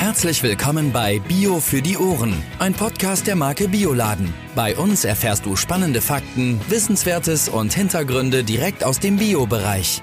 Herzlich willkommen bei Bio für die Ohren, ein Podcast der Marke Bioladen. Bei uns erfährst du spannende Fakten, Wissenswertes und Hintergründe direkt aus dem Bio-Bereich.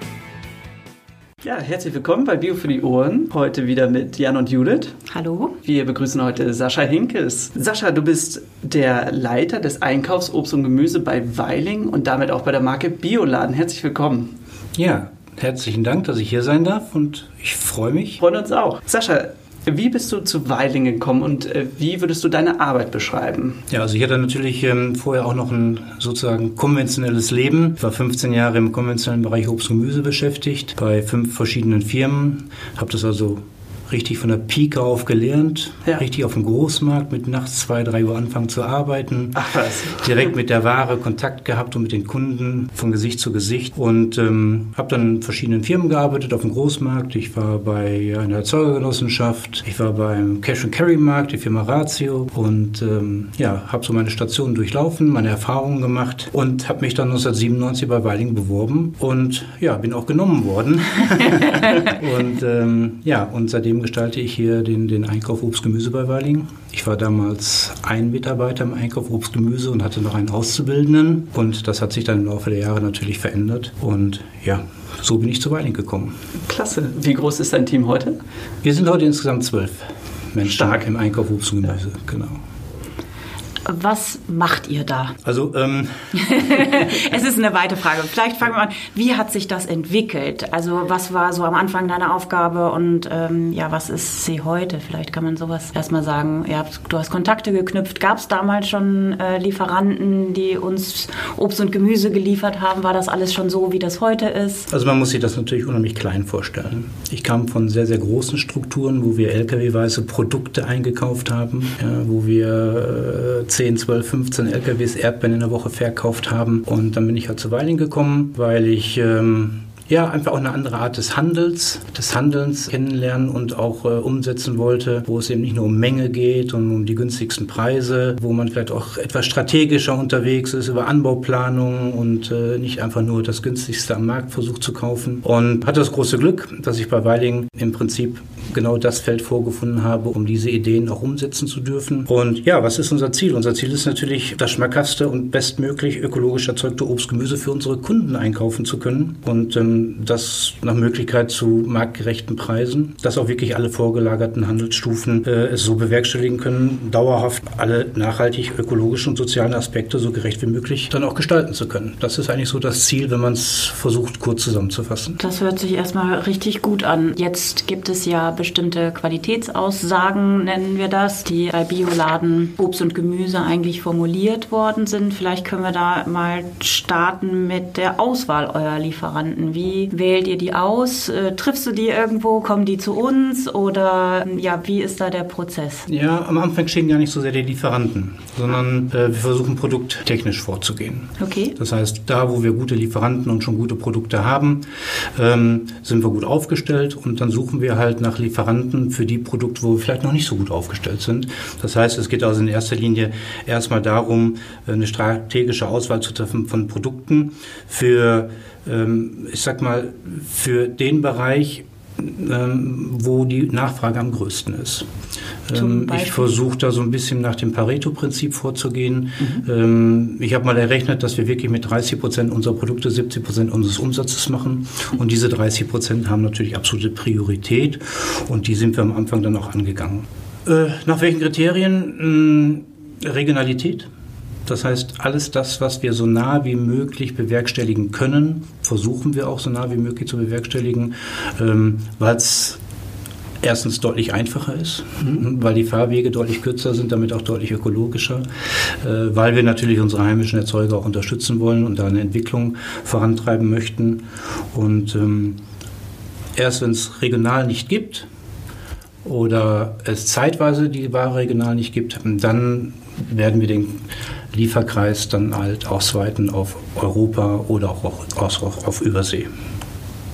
Ja, herzlich willkommen bei Bio für die Ohren. Heute wieder mit Jan und Judith. Hallo. Wir begrüßen heute Sascha Hinkes. Sascha, du bist der Leiter des Einkaufs Obst und Gemüse bei Weiling und damit auch bei der Marke Bioladen. Herzlich willkommen. Ja, herzlichen Dank, dass ich hier sein darf und ich freue mich. Freuen uns auch. Sascha, wie bist du zu Weiling gekommen und äh, wie würdest du deine Arbeit beschreiben? Ja, also ich hatte natürlich ähm, vorher auch noch ein sozusagen konventionelles Leben. Ich war 15 Jahre im konventionellen Bereich Obst und Gemüse beschäftigt, bei fünf verschiedenen Firmen. Habe das also richtig von der Pike auf gelernt, ja. richtig auf dem Großmarkt mit nachts zwei, drei Uhr anfangen zu arbeiten. Ach was. Direkt mit der Ware Kontakt gehabt und mit den Kunden von Gesicht zu Gesicht und ähm, habe dann in verschiedenen Firmen gearbeitet auf dem Großmarkt. Ich war bei einer Erzeugergenossenschaft, ich war beim Cash and Carry Markt, die Firma Ratio und ähm, ja, habe so meine Stationen durchlaufen, meine Erfahrungen gemacht und habe mich dann 1997 bei Weiling beworben und ja, bin auch genommen worden. und ähm, ja, und seitdem Seitdem gestalte ich hier den, den Einkauf Obst-Gemüse bei Weiling. Ich war damals ein Mitarbeiter im Einkauf Obst-Gemüse und hatte noch einen Auszubildenden. Und das hat sich dann im Laufe der Jahre natürlich verändert. Und ja, so bin ich zu Weiling gekommen. Klasse. Wie groß ist dein Team heute? Wir sind heute insgesamt zwölf Menschen Stark. im Einkauf Obst und Gemüse. Ja. Genau. Was macht ihr da? Also ähm es ist eine weite Frage. Vielleicht fangen wir an. Wie hat sich das entwickelt? Also was war so am Anfang deine Aufgabe und ähm, ja, was ist sie heute? Vielleicht kann man sowas erstmal sagen. Ja, du hast Kontakte geknüpft. Gab es damals schon äh, Lieferanten, die uns Obst und Gemüse geliefert haben? War das alles schon so, wie das heute ist? Also man muss sich das natürlich unheimlich klein vorstellen. Ich kam von sehr, sehr großen Strukturen, wo wir lkw-weise Produkte eingekauft haben, ja, wo wir äh, 10, 12, 15 LKWs Erdbeeren in der Woche verkauft haben. Und dann bin ich halt zu Weiling gekommen, weil ich ähm, ja, einfach auch eine andere Art des Handels, des Handelns kennenlernen und auch äh, umsetzen wollte, wo es eben nicht nur um Menge geht und um die günstigsten Preise, wo man vielleicht auch etwas strategischer unterwegs ist über Anbauplanung und äh, nicht einfach nur das günstigste am Markt versucht zu kaufen. Und hatte das große Glück, dass ich bei Weiling im Prinzip genau das Feld vorgefunden habe, um diese Ideen auch umsetzen zu dürfen. Und ja, was ist unser Ziel? Unser Ziel ist natürlich, das schmackhafte und bestmöglich ökologisch erzeugte Obst, Gemüse für unsere Kunden einkaufen zu können. Und ähm, das nach Möglichkeit zu marktgerechten Preisen, dass auch wirklich alle vorgelagerten Handelsstufen äh, es so bewerkstelligen können, dauerhaft alle nachhaltig ökologischen und sozialen Aspekte so gerecht wie möglich dann auch gestalten zu können. Das ist eigentlich so das Ziel, wenn man es versucht, kurz zusammenzufassen. Das hört sich erstmal richtig gut an. Jetzt gibt es ja bestimmte Qualitätsaussagen, nennen wir das, die bei Bioladen Obst und Gemüse eigentlich formuliert worden sind. Vielleicht können wir da mal starten mit der Auswahl eurer Lieferanten. Wie wie wählt ihr die aus? Äh, triffst du die irgendwo? Kommen die zu uns? Oder ja, wie ist da der Prozess? Ja, am Anfang stehen gar nicht so sehr die Lieferanten, sondern äh, wir versuchen produkttechnisch vorzugehen. Okay. Das heißt, da, wo wir gute Lieferanten und schon gute Produkte haben, ähm, sind wir gut aufgestellt und dann suchen wir halt nach Lieferanten für die Produkte, wo wir vielleicht noch nicht so gut aufgestellt sind. Das heißt, es geht also in erster Linie erstmal darum, eine strategische Auswahl zu treffen von Produkten für ähm, ich sag mal, für den Bereich, ähm, wo die Nachfrage am größten ist. Ähm, ich versuche da so ein bisschen nach dem Pareto-Prinzip vorzugehen. Mhm. ich habe mal errechnet, dass wir wirklich mit 30 Prozent unserer Produkte 70 Prozent unseres Umsatzes machen. Und diese 30 Prozent haben natürlich absolute Priorität und die sind wir am Anfang dann auch angegangen. Äh, nach welchen Kriterien? Regionalität. Das heißt, alles das, was wir so nah wie möglich bewerkstelligen können, versuchen wir auch so nah wie möglich zu bewerkstelligen, ähm, weil es erstens deutlich einfacher ist, mhm. weil die Fahrwege deutlich kürzer sind, damit auch deutlich ökologischer, äh, weil wir natürlich unsere heimischen Erzeuger auch unterstützen wollen und da eine Entwicklung vorantreiben möchten. Und ähm, erst wenn es regional nicht gibt oder es zeitweise die Ware regional nicht gibt, dann werden wir den Lieferkreis dann halt ausweiten auf Europa oder auch auf, Übersee.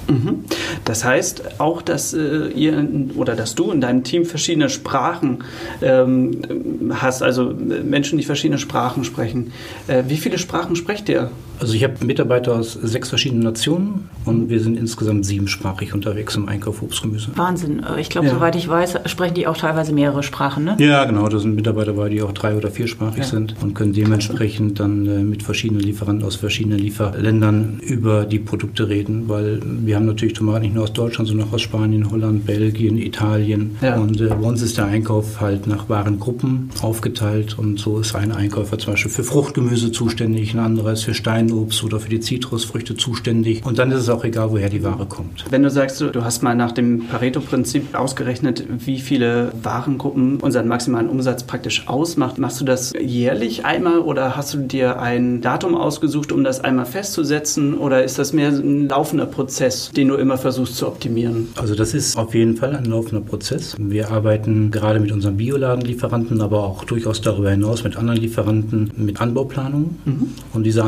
Mhm. Das heißt auch, dass äh, ihr oder dass du in deinem Team verschiedene Sprachen ähm, hast, also Menschen, die verschiedene Sprachen sprechen. Äh, wie viele Sprachen sprecht ihr? Also ich habe Mitarbeiter aus sechs verschiedenen Nationen und wir sind insgesamt siebensprachig unterwegs im Einkauf Obstgemüse. Wahnsinn. Äh, ich glaube, ja. soweit ich weiß, sprechen die auch teilweise mehrere Sprachen, ne? Ja, genau. Da sind Mitarbeiter bei, die auch drei- oder viersprachig ja. sind und können dementsprechend dann äh, mit verschiedenen Lieferanten aus verschiedenen Lieferländern über die Produkte reden, weil wir haben natürlich Tomaten nicht nur aus Deutschland, sondern auch aus Spanien, Holland, Belgien, Italien. Ja. Und äh, bei uns ist der Einkauf halt nach Warengruppen aufgeteilt und so ist ein Einkäufer zum Beispiel für Fruchtgemüse zuständig, ein anderer ist für Steinobst oder für die Zitrusfrüchte zuständig. Und dann ist es auch egal, woher die Ware kommt. Wenn du sagst, du hast mal nach dem Pareto-Prinzip ausgerechnet, wie viele Warengruppen unseren maximalen Umsatz praktisch ausmacht, machst du das jährlich einmal oder hast du dir ein Datum ausgesucht, um das einmal festzusetzen oder ist das mehr ein laufender Prozess, den du immer versuchst zu optimieren? Also das ist auf jeden Fall ein laufender Prozess. Wir arbeiten gerade mit unseren Bioladenlieferanten, aber auch durchaus darüber hinaus mit anderen Lieferanten mit Anbauplanungen. Mhm. Und diese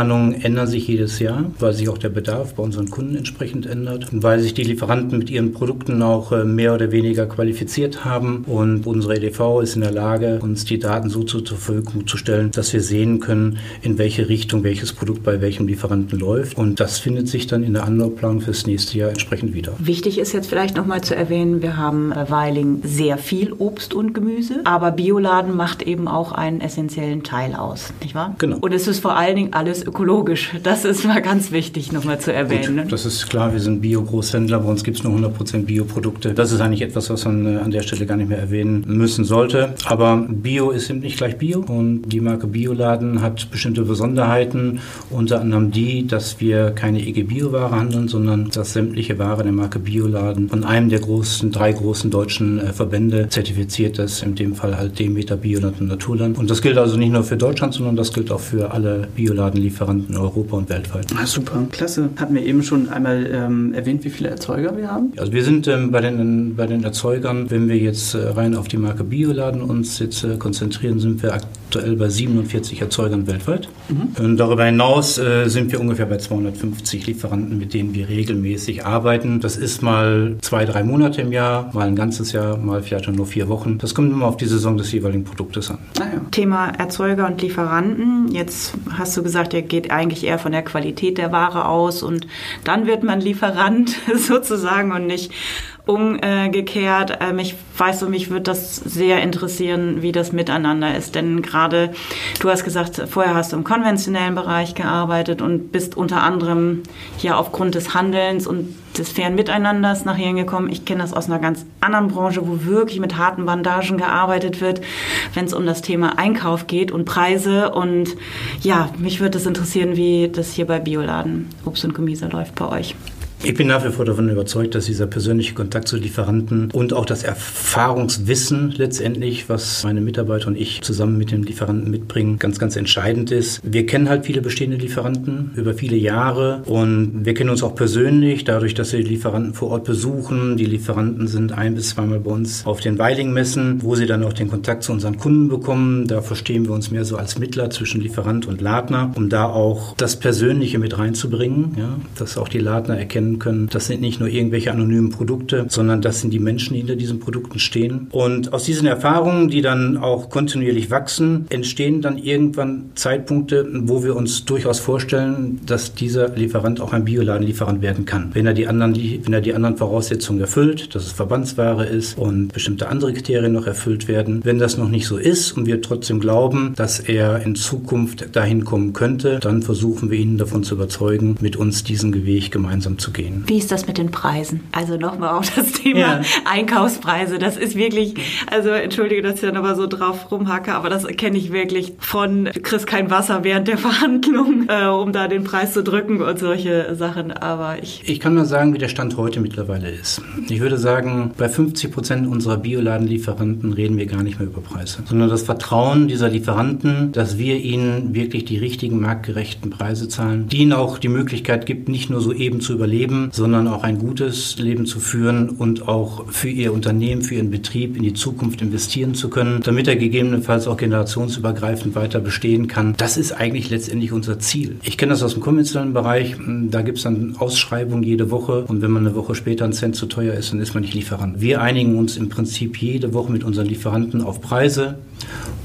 Anbauplanungen ändern sich jedes Jahr, weil sich auch der Bedarf bei unseren Kunden entsprechend ändert und weil sich die Lieferanten mit ihren Produkten auch äh, mehr oder weniger qualifiziert haben. Und unsere EDV ist in der Lage, uns die Daten so zur Verfügung zu stellen, dass wir sehen können, in welche Richtung welches Produkt bei welchem Lieferanten läuft. Und das findet sich dann in der Anbauplanung fürs nächste Jahr entsprechend wieder. Wichtig ist jetzt vielleicht nochmal zu erwähnen, wir haben bei Weiling sehr viel Obst und Gemüse, aber Bioladen macht eben auch einen essentiellen Teil aus, nicht wahr? Genau. Und es ist vor allen Dingen alles ökologisch. Das ist mal ganz wichtig nochmal zu erwähnen. Gut, das ist klar, wir sind Bio-Großhändler, bei uns gibt es nur 100% Bioprodukte. Das ist eigentlich etwas, was man äh, an der Stelle gar nicht mehr erwähnen müssen sollte. Aber Bio ist eben nicht gleich Bio und die Marke Bioladen hat bestimmte Besonderheiten, unter anderem die, dass wir keine EG Bioware handeln, sondern dass sämtliche Ware der Marke Bioladen von einem der großen, drei großen deutschen äh, Verbände zertifiziert ist, in dem Fall halt Demeter, Bioland und Naturland. Und das gilt also nicht nur für Deutschland, sondern das gilt auch für alle Bioladenlieferanten in Europa und weltweit. Ah, super, klasse. Hatten wir eben schon einmal ähm, erwähnt, wie viele Erzeuger wir haben? Also wir sind ähm, bei, den, bei den Erzeugern, wenn wir jetzt äh, rein auf die Marke Bioladen uns jetzt äh, konzentrieren, sind wir aktuell bei 47 Erzeugern weltweit. Mhm. Und darüber hinaus äh, sind wir ungefähr bei 250 Lieferanten, mit denen wir regelmäßig arbeiten. Das ist mal zwei, drei Monate im Jahr, mal ein ganzes Jahr, mal vielleicht nur vier Wochen. Das kommt immer auf die Saison des jeweiligen Produktes an. Ah, ja. Thema Erzeuger und Lieferanten. Jetzt hast du gesagt, er geht eigentlich eher von der Qualität der Ware aus und dann wird man Lieferant sozusagen und nicht umgekehrt. Ähm, ich weiß, und mich würde das sehr interessieren, wie das miteinander ist. Denn gerade, du hast gesagt, vorher hast du im konventionellen Bereich gearbeitet und bist unter anderem hier aufgrund des Handelns und des fairen Miteinanders nach hier gekommen. Ich kenne das aus einer ganz anderen Branche, wo wirklich mit harten Bandagen gearbeitet wird, wenn es um das Thema Einkauf geht und Preise. Und ja, mich würde es interessieren, wie das hier bei Bioladen Obst und Gemüse läuft bei euch. Ich bin nach wie vor davon überzeugt, dass dieser persönliche Kontakt zu Lieferanten und auch das Erfahrungswissen letztendlich, was meine Mitarbeiter und ich zusammen mit den Lieferanten mitbringen, ganz, ganz entscheidend ist. Wir kennen halt viele bestehende Lieferanten über viele Jahre und wir kennen uns auch persönlich, dadurch, dass wir die Lieferanten vor Ort besuchen. Die Lieferanten sind ein bis zweimal bei uns auf den Weiling-Messen, wo sie dann auch den Kontakt zu unseren Kunden bekommen. Da verstehen wir uns mehr so als Mittler zwischen Lieferant und Ladner, um da auch das Persönliche mit reinzubringen, ja, dass auch die Ladner erkennen, erkennen können, das sind nicht nur irgendwelche anonymen Produkte, sondern das sind die Menschen, die hinter diesen Produkten stehen. Und aus diesen Erfahrungen, die dann auch kontinuierlich wachsen, entstehen dann irgendwann Zeitpunkte, wo wir uns durchaus vorstellen, dass dieser Lieferant auch ein Bioladenlieferant werden kann. Wenn er die anderen, wenn er die anderen Voraussetzungen erfüllt, dass es Verbandsware ist und bestimmte andere Kriterien noch erfüllt werden. Wenn das noch nicht so ist und wir trotzdem glauben, dass er in Zukunft dahin kommen könnte, dann versuchen wir ihn davon zu überzeugen, mit uns diesen Weg gemeinsam zu gehen gehen. Wie ist das mit den Preisen? Also nochmal auf das Thema ja. Einkaufspreise. Das ist wirklich, also entschuldige, dass ich dann aber so drauf rumhacke, aber das kenne ich wirklich von kriegst kein Wasser während der Verhandlung, äh, um da den Preis zu drücken und solche Sachen. Aber ich. Ich kann mal sagen, wie der Stand heute mittlerweile ist. Ich würde sagen, bei 50 Prozent unserer Bioladenlieferanten reden wir gar nicht mehr über Preise, sondern das Vertrauen dieser Lieferanten, dass wir ihnen wirklich die richtigen marktgerechten Preise zahlen, die ihnen auch die Möglichkeit gibt, nicht nur so eben zu überleben, leben, sondern auch ein gutes Leben zu führen und auch für ihr Unternehmen, für ihren Betrieb in die Zukunft investieren zu können, damit er gegebenenfalls auch generationsübergreifend weiter bestehen kann. Das ist eigentlich letztendlich unser Ziel. Ich kenne das aus dem konventionellen Bereich. Da gibt es dann Ausschreibungen jede Woche und wenn man eine Woche später ein Cent zu teuer ist, dann ist man nicht Lieferant. Wir einigen uns im Prinzip jede Woche mit unseren Lieferanten auf Preise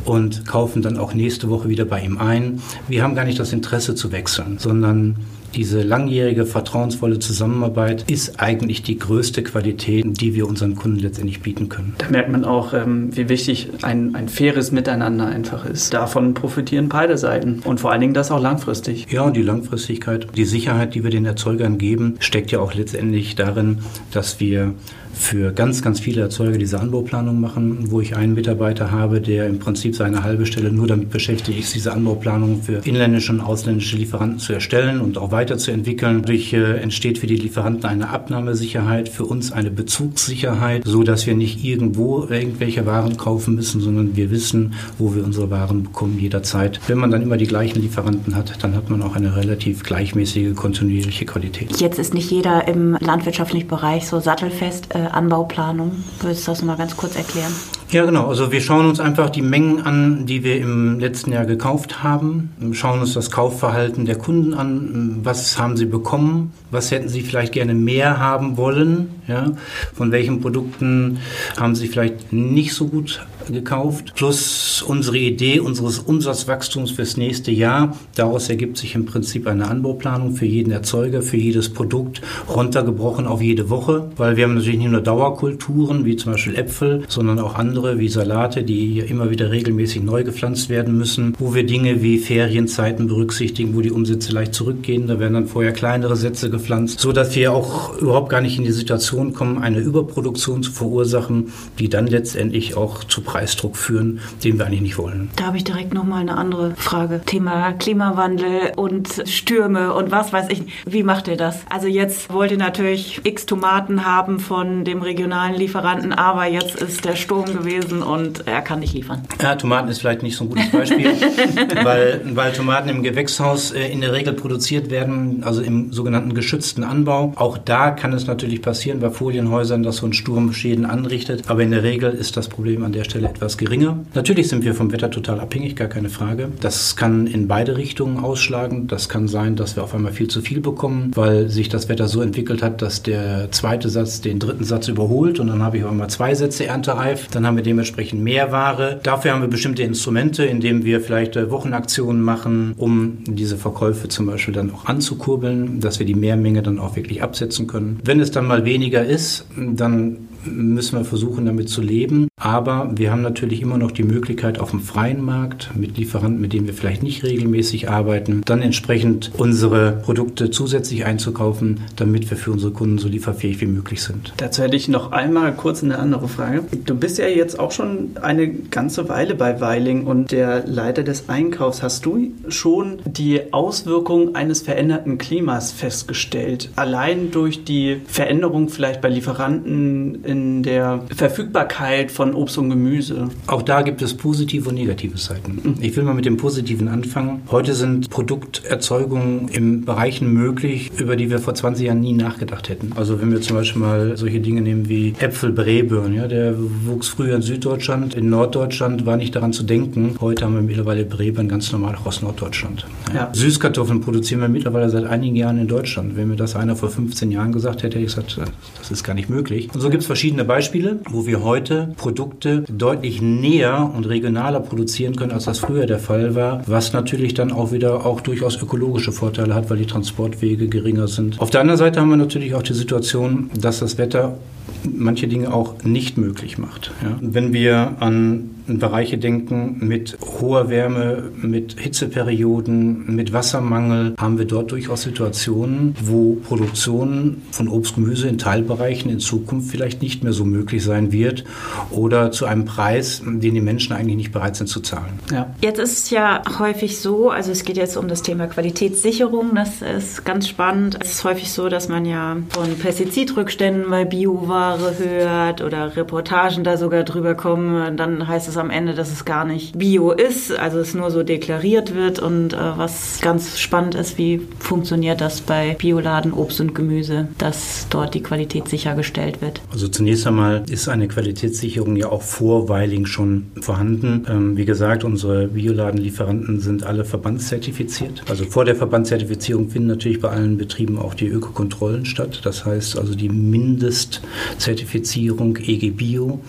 und kaufen dann auch nächste Woche wieder bei ihm ein. Wir haben gar nicht das Interesse zu wechseln, sondern diese langjährige, vertrauensvolle Zusammenarbeit ist eigentlich die größte Qualität, die wir unseren Kunden letztendlich bieten können. Da merkt man auch, ähm, wie wichtig ein, ein faires Miteinander einfach ist. Davon profitieren beide Seiten und vor allen Dingen das auch langfristig. Ja, und die Langfristigkeit, die Sicherheit, die wir den Erzeugern geben, steckt ja auch letztendlich darin, dass wir für ganz, ganz viele Erzeuger diese Anbauplanung machen, wo ich einen Mitarbeiter habe, der im Prinzip seine halbe Stelle nur damit beschäftigt ist, diese Anbauplanung für inländische und ausländische Lieferanten zu erstellen und auch weiterzuentwickeln. Dadurch äh, entsteht für die Lieferanten eine Abnahmesicherheit, für uns eine Bezugssicherheit, so dass wir nicht irgendwo irgendwelche Waren kaufen müssen, sondern wir wissen, wo wir unsere Waren bekommen jederzeit. Wenn man dann immer die gleichen Lieferanten hat, dann hat man auch eine relativ gleichmäßige, kontinuierliche Qualität. Jetzt ist nicht jeder im landwirtschaftlichen Bereich so sattelfest. Äh, Anbauplanung. Würdest du das nochmal ganz kurz erklären? Ja, genau. Also wir schauen uns einfach die Mengen an, die wir im letzten Jahr gekauft haben, schauen uns das Kaufverhalten der Kunden an, was haben sie bekommen, was hätten sie vielleicht gerne mehr haben wollen, ja? von welchen Produkten haben sie vielleicht nicht so gut gekauft, plus unsere Idee unseres Umsatzwachstums fürs nächste Jahr. Daraus ergibt sich im Prinzip eine Anbauplanung für jeden Erzeuger, für jedes Produkt, runtergebrochen auf jede Woche, weil wir haben natürlich nicht nur Dauerkulturen, wie zum Beispiel Äpfel, sondern auch andere wie Salate, die immer wieder regelmäßig neu gepflanzt werden müssen, wo wir Dinge wie Ferienzeiten berücksichtigen, wo die Umsätze leicht zurückgehen. Da werden dann vorher kleinere Sätze gepflanzt, so dass wir auch überhaupt gar nicht in die Situation kommen, eine Überproduktion zu verursachen, die dann letztendlich auch zu Preisdruck führen, den wir eigentlich nicht wollen. Da habe ich direkt nochmal eine andere Frage. Thema Klimawandel und Stürme und was weiß ich. Wie macht ihr das? Also jetzt wollt ihr natürlich x Tomaten haben von dem regionalen Lieferanten, aber jetzt ist der Sturm gewesen und er kann nicht liefern. Ja, Tomaten ist vielleicht nicht so ein gutes Beispiel, weil, weil Tomaten im Gewächshaus äh, in der Regel produziert werden, also im sogenannten geschützten Anbau. Auch da kann es natürlich passieren bei Folienhäusern, dass so ein Sturm Schäden anrichtet, aber in der Regel ist das Problem an der Stelle Stelle etwas geringer. Natürlich sind wir vom Wetter total abhängig, gar keine Frage. Das kann in beide Richtungen ausschlagen. Das kann sein, dass wir auf einmal viel zu viel bekommen, weil sich das Wetter so entwickelt hat, dass der zweite Satz den dritten Satz überholt und dann habe ich auf einmal zwei Sätze erntereif. Dann haben wir dementsprechend mehr Ware. Dafür haben wir bestimmte Instrumente, indem wir vielleicht äh, Wochenaktionen machen, um diese Verkäufe zum Beispiel dann auch anzukurbeln, dass wir die Mehrmenge dann auch wirklich absetzen können. Wenn es dann mal weniger ist, dann müssen wir versuchen, damit zu leben. Aber wir haben natürlich immer noch die Möglichkeit, auf dem freien Markt mit Lieferanten, mit denen wir vielleicht nicht regelmäßig arbeiten, dann entsprechend unsere Produkte zusätzlich einzukaufen, damit wir für unsere Kunden so lieferfähig wie möglich sind. Dazu hätte ich noch einmal kurz eine andere Frage. Du bist ja jetzt auch schon eine ganze Weile bei Weiling und der Leiter des Einkaufs. Hast du schon die Auswirkungen eines veränderten Klimas festgestellt? Allein durch die Veränderung vielleicht bei Lieferanten in der Verfügbarkeit von Obst und Gemüse. Auch da gibt es positive und negative Seiten. Ich will mal mit dem Positiven anfangen. Heute sind Produkterzeugungen in Bereichen möglich, über die wir vor 20 Jahren nie nachgedacht hätten. Also wenn wir zum Beispiel mal solche Dinge nehmen wie Äpfel Brebirn, ja, der wuchs früher in Süddeutschland, in Norddeutschland war nicht daran zu denken. Heute haben wir mittlerweile Brebirn ganz normal auch aus Norddeutschland. Ja. Ja. Süßkartoffeln produzieren wir mittlerweile seit einigen Jahren in Deutschland. Wenn mir das einer vor 15 Jahren gesagt hätte, hätte ich gesagt, das ist gar nicht möglich. Und so gibt es verschiedene Beispiele, wo wir heute Produkte deutlich näher und regionaler produzieren können, als das früher der Fall war, was natürlich dann auch wieder auch durchaus ökologische Vorteile hat, weil die Transportwege geringer sind. Auf der anderen Seite haben wir natürlich auch die Situation, dass das Wetter manche Dinge auch nicht möglich macht. Ja. Wenn wir an Bereiche denken mit hoher Wärme, mit Hitzeperioden, mit Wassermangel, haben wir dort durchaus Situationen, wo Produktion von Obst, Gemüse in Teilbereichen in Zukunft vielleicht nicht mehr so möglich sein wird oder zu einem Preis, den die Menschen eigentlich nicht bereit sind zu zahlen. Ja. Jetzt ist es ja häufig so, also es geht jetzt um das Thema Qualitätssicherung, das ist ganz spannend. Es ist häufig so, dass man ja von Pestizidrückständen bei Bioware hört oder Reportagen da sogar drüber kommen, dann heißt es es am Ende, dass es gar nicht Bio ist, also es nur so deklariert wird. Und äh, was ganz spannend ist, wie funktioniert das bei Bioladen Obst und Gemüse, dass dort die Qualität sichergestellt wird? Also zunächst einmal ist eine Qualitätssicherung ja auch vorweilig schon vorhanden. Ähm, wie gesagt, unsere Bioladenlieferanten sind alle verbandszertifiziert. Also vor der Verbandszertifizierung finden natürlich bei allen Betrieben auch die Ökokontrollen statt. Das heißt also die Mindestzertifizierung EG Bio.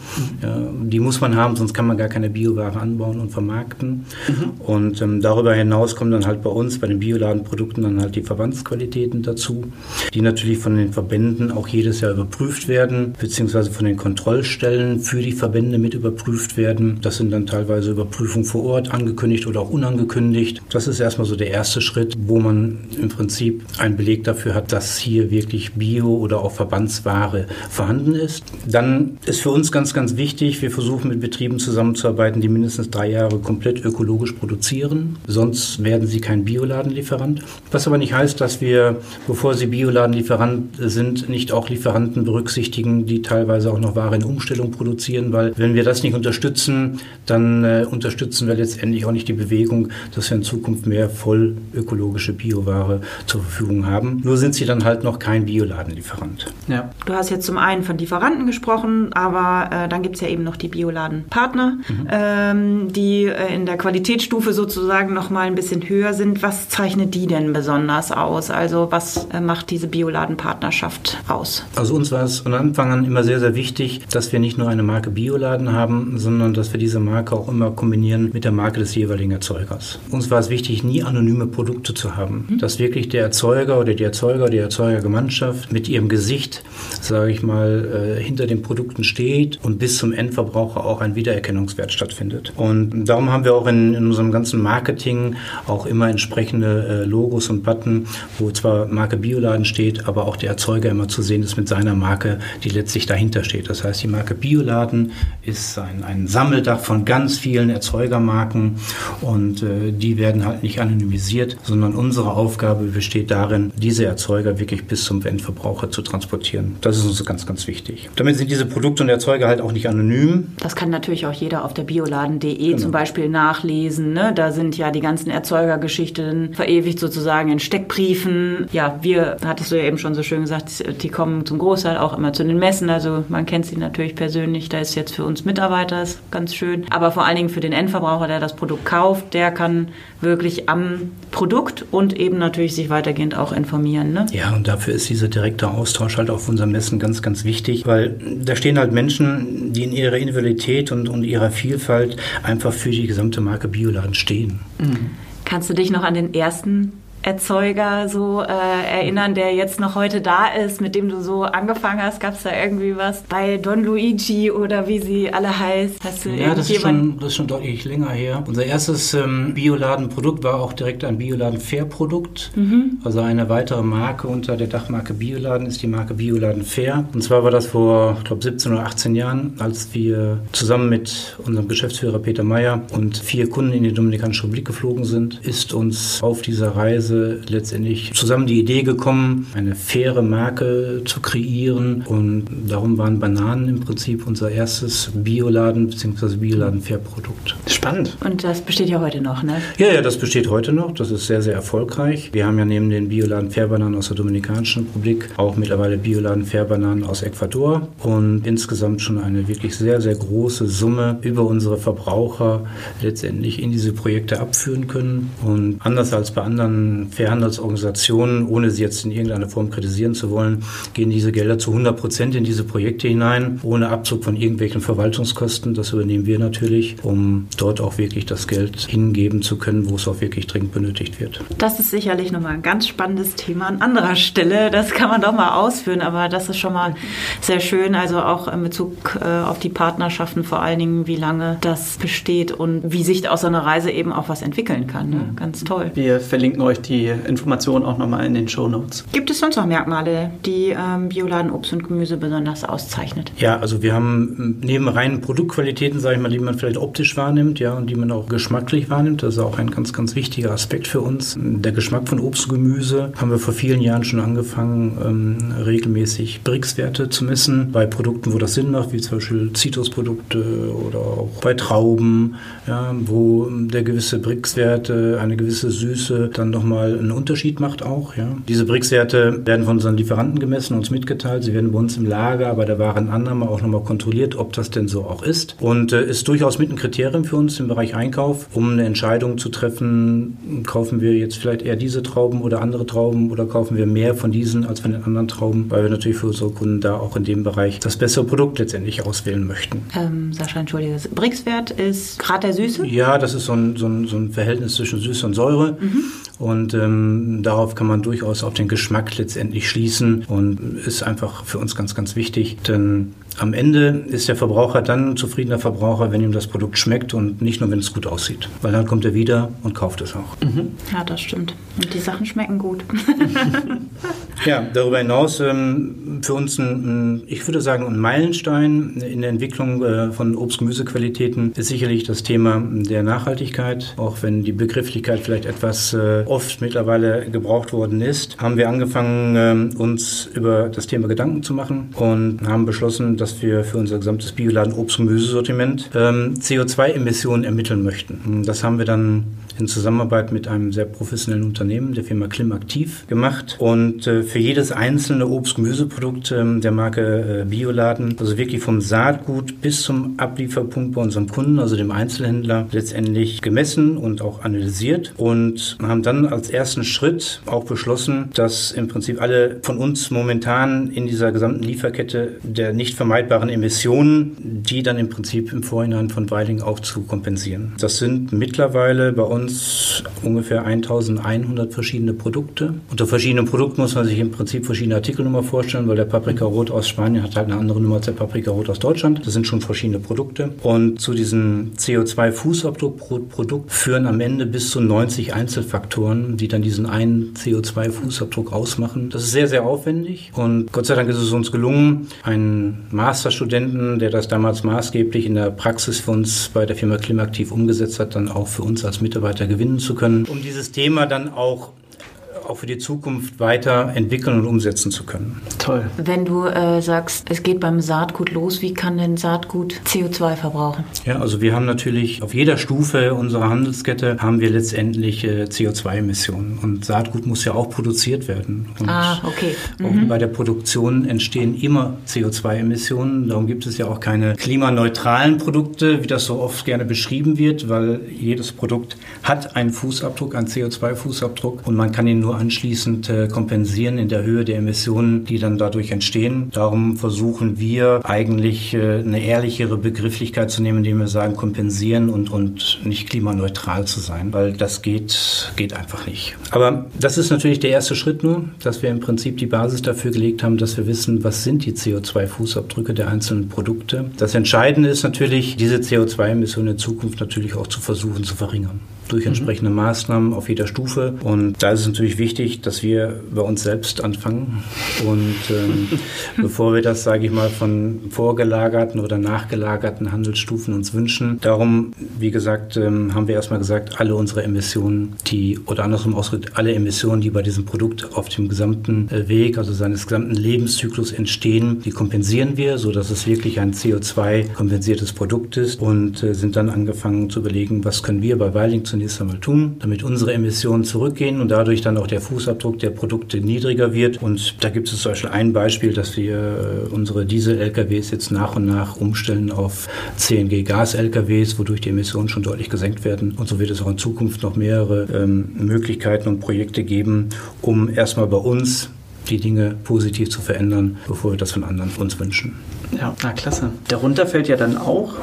Ja, die muss man haben, sonst kann man gar keine Bioware anbauen und vermarkten. Mhm. Und ähm, darüber hinaus kommen dann halt bei uns bei den Bioladenprodukten dann halt die Verbandsqualitäten dazu, die natürlich von den Verbänden auch jedes Jahr überprüft werden, beziehungsweise von den Kontrollstellen für die Verbände mit überprüft werden. Das sind dann teilweise Überprüfungen vor Ort, angekündigt oder auch unangekündigt. Das ist erstmal so der erste Schritt, wo man im Prinzip einen Beleg dafür hat, dass hier wirklich Bio oder auch Verbandsware vorhanden ist. Dann ist für uns ganz, ganz wichtig, wir versuchen mit Betrieben zusammenzuarbeiten, die mindestens drei Jahre komplett ökologisch produzieren. Sonst werden sie kein Bioladenlieferant. Was aber nicht heißt, dass wir, bevor sie Bioladenlieferant sind, nicht auch Lieferanten berücksichtigen, die teilweise auch noch Ware in Umstellung produzieren, weil wenn wir das nicht unterstützen, dann äh, unterstützen wir letztendlich auch nicht die Bewegung, dass wir in Zukunft mehr voll ökologische Bioware zur Verfügung haben. Nur sind sie dann halt noch kein Bioladenlieferant. Ja. Du hast jetzt zum einen von Lieferanten gesprochen, aber äh, dann gibt es ja eben noch die Bioladenpartner, mhm. ähm, die äh, in der Qualitätsstufe sozusagen noch mal ein bisschen höher sind. Was zeichnet die denn besonders aus? Also was äh, macht diese Bioladenpartnerschaft aus? Also uns war es von Anfang an immer sehr, sehr wichtig, dass wir nicht nur eine Marke Bioladen haben, sondern dass wir diese Marke auch immer kombinieren mit der Marke des jeweiligen Erzeugers. Uns war es wichtig, nie anonyme Produkte zu haben, mhm. dass wirklich der Erzeuger oder die Erzeuger, die Erzeugergemeinschaft mit ihrem Gesicht, sage ich mal, äh, hinter den Produkten steht und bis zum Endverbraucher auch ein Wiedererkennungswert stattfindet. Und darum haben wir auch in, in unserem ganzen Marketing auch immer entsprechende äh, Logos und Button, wo zwar Marke Bioladen steht, aber auch der Erzeuger immer zu sehen ist mit seiner Marke, die letztlich dahinter steht. Das heißt, die Marke Bioladen ist ein, ein Sammeldach von ganz vielen Erzeugermarken und äh, die werden halt nicht anonymisiert, sondern unsere Aufgabe besteht darin, diese Erzeuger wirklich bis zum Endverbraucher zu transportieren. Das ist uns ganz, ganz wichtig. Damit sind diese Produkte und Erzeuger halt auch nicht anonym. Das kann natürlich auch jeder auf der bioladen.de genau. zum Beispiel nachlesen. Ne? Da sind ja die ganzen Erzeugergeschichten verewigt sozusagen in Steckbriefen. Ja, wir, hattest du ja eben schon so schön gesagt, die kommen zum Großteil auch immer zu den Messen. Also man kennt sie natürlich persönlich. Da ist jetzt für uns Mitarbeiter ist ganz schön. Aber vor allen Dingen für den Endverbraucher, der das Produkt kauft, der kann wirklich am Produkt und eben natürlich sich weitergehend auch informieren. Ne? Ja, und dafür ist dieser direkte Austausch halt auf unseren Messen ganz, ganz wichtig, weil da stehen halt Menschen, die in ihrer Individualität und, und ihrer Vielfalt einfach für die gesamte Marke Bioladen stehen. Mhm. Kannst du dich noch an den ersten Erzeuger so äh, erinnern, der jetzt noch heute da ist, mit dem du so angefangen hast? Gab es da irgendwie was bei Don Luigi oder wie sie alle heißt? Hast du ja, das ist, schon, das ist schon deutlich länger her. Unser erstes ähm, Bioladen-Produkt war auch direkt ein Bioladen-Fair-Produkt. Mhm. Also eine weitere Marke unter der Dachmarke Bioladen ist die Marke Bioladen Fair. Und zwar war das vor, ich glaube, 17 oder 18 Jahren, als wir zusammen mit unserem Geschäftsführer Peter Meyer und vier Kunden in die Dominikanische Republik geflogen sind, ist uns auf dieser Reise Weise letztendlich zusammen die Idee gekommen, eine faire Marke zu kreieren. Und darum waren Bananen im Prinzip unser erstes Bioladen bzw. Bioladen-Fair-Produkt. Spannend. Und das besteht ja heute noch, ne? Ja, ja, das besteht heute noch. Das ist sehr, sehr erfolgreich. Wir haben ja neben den Bioladen-Fair-Bananen aus der Dominikanischen Republik auch mittlerweile Bioladen-Fair-Bananen aus Ecuador und insgesamt schon eine wirklich sehr, sehr große Summe über unsere Verbraucher letztendlich in diese Projekte abführen können. Und anders als bei anderen Fairhandelsorganisationen, ohne sie jetzt in irgendeiner Form kritisieren zu wollen, gehen diese Gelder zu 100 Prozent in diese Projekte hinein, ohne Abzug von irgendwelchen Verwaltungskosten. Das übernehmen wir natürlich, um dort auch wirklich das Geld hingeben zu können, wo es auch wirklich dringend benötigt wird. Das ist sicherlich nochmal ein ganz spannendes Thema an anderer Stelle. Das kann man doch mal ausführen, aber das ist schon mal sehr schön. Also auch in Bezug äh, auf die Partnerschaften vor allen Dingen, wie lange das besteht und wie sich aus so einer Reise eben auch was entwickeln kann. Ne? Ganz toll. Wir verlinken euch die Informationen auch nochmal in den Show Notes. Gibt es sonst noch Merkmale, die ähm, Bioladen Obst und Gemüse besonders auszeichnet? Ja, also wir haben neben reinen Produktqualitäten, sage ich mal, die man vielleicht optisch wahrnimmt, ja, und die man auch geschmacklich wahrnimmt. Das ist auch ein ganz, ganz wichtiger Aspekt für uns. Der Geschmack von Obst und Gemüse haben wir vor vielen Jahren schon angefangen, ähm, regelmäßig Brix-Werte zu messen bei Produkten, wo das Sinn macht, wie zum Beispiel Zitrusprodukte oder auch bei Trauben, ja, wo der gewisse Brix-Werte, eine gewisse Süße dann nochmal nochmal einen Unterschied macht auch. Ja. Diese BRICS-Werte werden von unseren Lieferanten gemessen, uns mitgeteilt. Sie werden bei uns im Lager bei der Warenannahme auch nochmal kontrolliert, ob das denn so auch ist. Und äh, ist durchaus mit ein Kriterium für uns im Bereich Einkauf, um eine Entscheidung zu treffen, kaufen wir jetzt vielleicht eher diese Trauben oder andere Trauben oder kaufen wir mehr von diesen als von den anderen Trauben, weil wir natürlich für unsere Kunden da auch in dem Bereich das bessere Produkt letztendlich auswählen möchten. Ähm, Sascha, entschuldige, BRICS-Wert ist Grad der Süße? Ja, das ist so ein, so ein, so ein Verhältnis zwischen Süße und Säure. Mhm. Und ähm, darauf kann man durchaus auf den Geschmack letztendlich schließen und ist einfach für uns ganz, ganz wichtig. Denn am Ende ist der Verbraucher dann ein zufriedener Verbraucher, wenn ihm das Produkt schmeckt und nicht nur, wenn es gut aussieht. Weil dann kommt er wieder und kauft es auch. Mhm. Ja, das stimmt. Und die Sachen schmecken gut. ja, darüber hinaus ähm, für uns ein, ich würde sagen, ein Meilenstein in der Entwicklung äh, von Obst-Gemüsequalitäten ist sicherlich das Thema der Nachhaltigkeit. Auch wenn die Begrifflichkeit vielleicht etwas äh, oft mittlerweile gebraucht worden ist, haben wir angefangen, äh, uns über das Thema Gedanken zu machen und haben beschlossen, dass dass wir für unser gesamtes Bioladen Obst- und Gemüsesortiment ähm, CO2-Emissionen ermitteln möchten. Das haben wir dann in Zusammenarbeit mit einem sehr professionellen Unternehmen, der Firma Klimaktiv, gemacht. Und äh, für jedes einzelne Obst-Gemüseprodukt ähm, der Marke äh, Bioladen, also wirklich vom Saatgut bis zum Ablieferpunkt bei unserem Kunden, also dem Einzelhändler, letztendlich gemessen und auch analysiert und haben dann als ersten Schritt auch beschlossen, dass im Prinzip alle von uns momentan in dieser gesamten Lieferkette der nicht vermeidbaren Emissionen, die dann im Prinzip im Vorhinein von Weiling auch zu kompensieren. Das sind mittlerweile bei uns uns ungefähr 1100 verschiedene Produkte. Unter verschiedenen Produkten muss man sich im Prinzip verschiedene Artikelnummer vorstellen, weil der Paprika Rot aus Spanien hat halt eine andere Nummer als der Paprika Rot aus Deutschland. Das sind schon verschiedene Produkte. Und zu diesem CO2-Fußabdruck pro Produkt führen am Ende bis zu 90 Einzelfaktoren, die dann diesen einen CO2-Fußabdruck ausmachen. Das ist sehr, sehr aufwendig. Und Gott sei Dank ist es uns gelungen, einen Masterstudenten, der das damals maßgeblich in der Praxis für uns bei der Firma Klimaktiv umgesetzt hat, dann auch für uns als Mitarbeiter weiter gewinnen zu können, um dieses Thema dann auch auch für die Zukunft weiter entwickeln und umsetzen zu können. Toll. Wenn du äh, sagst, es geht beim Saatgut los, wie kann denn Saatgut CO2 verbrauchen? Ja, also wir haben natürlich auf jeder Stufe unserer Handelskette haben wir letztendlich äh, CO2-Emissionen und Saatgut muss ja auch produziert werden. Und ah, okay. Mhm. Auch bei der Produktion entstehen immer CO2-Emissionen. Darum gibt es ja auch keine klimaneutralen Produkte, wie das so oft gerne beschrieben wird, weil jedes Produkt hat einen Fußabdruck, einen CO2-Fußabdruck und man kann ihn nur anschließend äh, kompensieren in der Höhe der Emissionen, die dann dadurch entstehen. Darum versuchen wir eigentlich äh, eine ehrlichere Begrifflichkeit zu nehmen, indem wir sagen, kompensieren und, und nicht klimaneutral zu sein, weil das geht, geht einfach nicht. Aber das ist natürlich der erste Schritt nur, dass wir im Prinzip die Basis dafür gelegt haben, dass wir wissen, was sind die CO2-Fußabdrücke der einzelnen Produkte. Das Entscheidende ist natürlich, diese CO2-Emissionen in Zukunft natürlich auch zu versuchen zu verringern durch mhm. entsprechende. Maßnahmen auf jeder Stufe. Und da ist es natürlich wichtig, dass wir bei uns selbst anfangen. Und ähm, bevor wir das, sage ich mal, von vorgelagerten oder nachgelagerten Handelsstufen uns wünschen, darum, wie gesagt, ähm, haben wir erstmal gesagt, alle unsere Emissionen, die, oder andersrum ausgedrückt, alle Emissionen, die bei diesem Produkt auf dem gesamten äh, Weg, also seines gesamten Lebenszyklus entstehen, die kompensieren wir, sodass es wirklich ein CO2-kompensiertes Produkt ist und äh, sind dann angefangen zu überlegen, was können wir bei Weiling zu zunächst einmal tun, damit unsere Emissionen zurückgehen und dadurch dann auch der Fußabdruck der Produkte niedriger wird. Und da gibt es zum Beispiel ein Beispiel, dass wir äh, unsere Diesel-LKWs jetzt nach und nach umstellen auf CNG-Gas-LKWs, wodurch die Emissionen schon deutlich gesenkt werden. Und so wird es auch in Zukunft noch mehrere ähm, Möglichkeiten und Projekte geben, um erstmal bei uns die Dinge positiv zu verändern, bevor wir das von anderen uns wünschen. Ja, na klasse. Darunter fällt ja dann auch,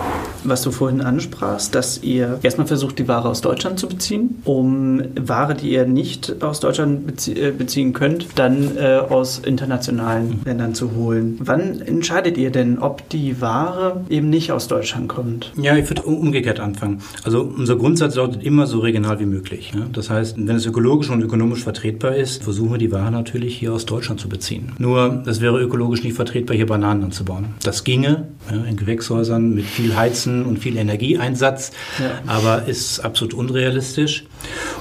was du vorhin ansprachst, dass ihr erstmal versucht, die Ware aus Deutschland zu beziehen, um Ware, die ihr nicht aus Deutschland bezie äh, beziehen könnt, dann äh, aus internationalen mhm. Ländern zu holen. Wann entscheidet ihr denn, ob die Ware eben nicht aus Deutschland kommt? Ja, ich würde umgekehrt anfangen. Also unser Grundsatz lautet immer so regional wie möglich. Ja? Das heißt, wenn es ökologisch und ökonomisch vertretbar ist, versuchen wir die Ware natürlich hier aus Deutschland zu beziehen. Nur, es wäre ökologisch nicht vertretbar, hier Bananen anzubauen. Das ginge ja, in Gewächshäusern mit viel Heizen Kosten und viel Energieeinsatz, ja. aber ist absolut unrealistisch.